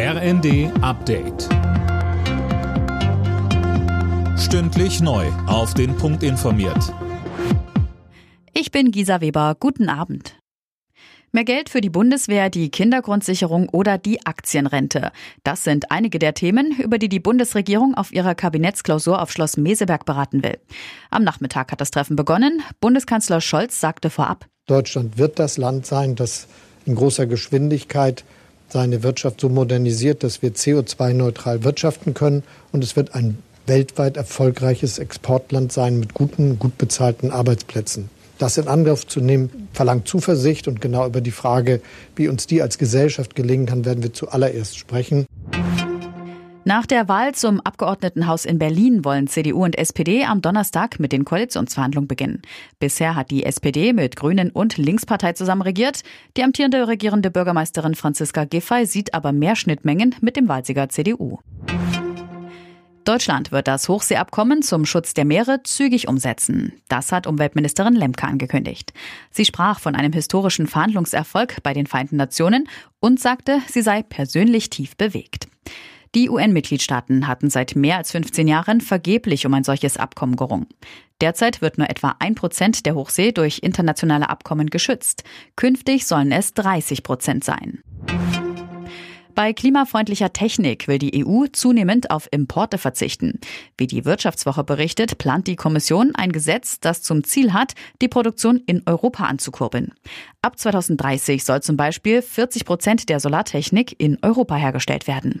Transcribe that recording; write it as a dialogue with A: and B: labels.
A: RND Update. Stündlich neu. Auf den Punkt informiert.
B: Ich bin Gisa Weber. Guten Abend. Mehr Geld für die Bundeswehr, die Kindergrundsicherung oder die Aktienrente. Das sind einige der Themen, über die die Bundesregierung auf ihrer Kabinettsklausur auf Schloss Meseberg beraten will. Am Nachmittag hat das Treffen begonnen. Bundeskanzler Scholz sagte vorab.
C: Deutschland wird das Land sein, das in großer Geschwindigkeit seine Wirtschaft so modernisiert, dass wir CO2-neutral wirtschaften können. Und es wird ein weltweit erfolgreiches Exportland sein mit guten, gut bezahlten Arbeitsplätzen. Das in Angriff zu nehmen, verlangt Zuversicht und genau über die Frage, wie uns die als Gesellschaft gelingen kann, werden wir zuallererst sprechen.
B: Nach der Wahl zum Abgeordnetenhaus in Berlin wollen CDU und SPD am Donnerstag mit den Koalitionsverhandlungen beginnen. Bisher hat die SPD mit Grünen und Linkspartei zusammen regiert. Die amtierende regierende Bürgermeisterin Franziska Giffey sieht aber mehr Schnittmengen mit dem Wahlsieger CDU. Deutschland wird das Hochseeabkommen zum Schutz der Meere zügig umsetzen. Das hat Umweltministerin Lemke angekündigt. Sie sprach von einem historischen Verhandlungserfolg bei den Vereinten Nationen und sagte, sie sei persönlich tief bewegt. Die UN-Mitgliedstaaten hatten seit mehr als 15 Jahren vergeblich um ein solches Abkommen gerungen. Derzeit wird nur etwa ein Prozent der Hochsee durch internationale Abkommen geschützt. Künftig sollen es 30 Prozent sein. Bei klimafreundlicher Technik will die EU zunehmend auf Importe verzichten. Wie die Wirtschaftswoche berichtet, plant die Kommission ein Gesetz, das zum Ziel hat, die Produktion in Europa anzukurbeln. Ab 2030 soll zum Beispiel 40 Prozent der Solartechnik in Europa hergestellt werden.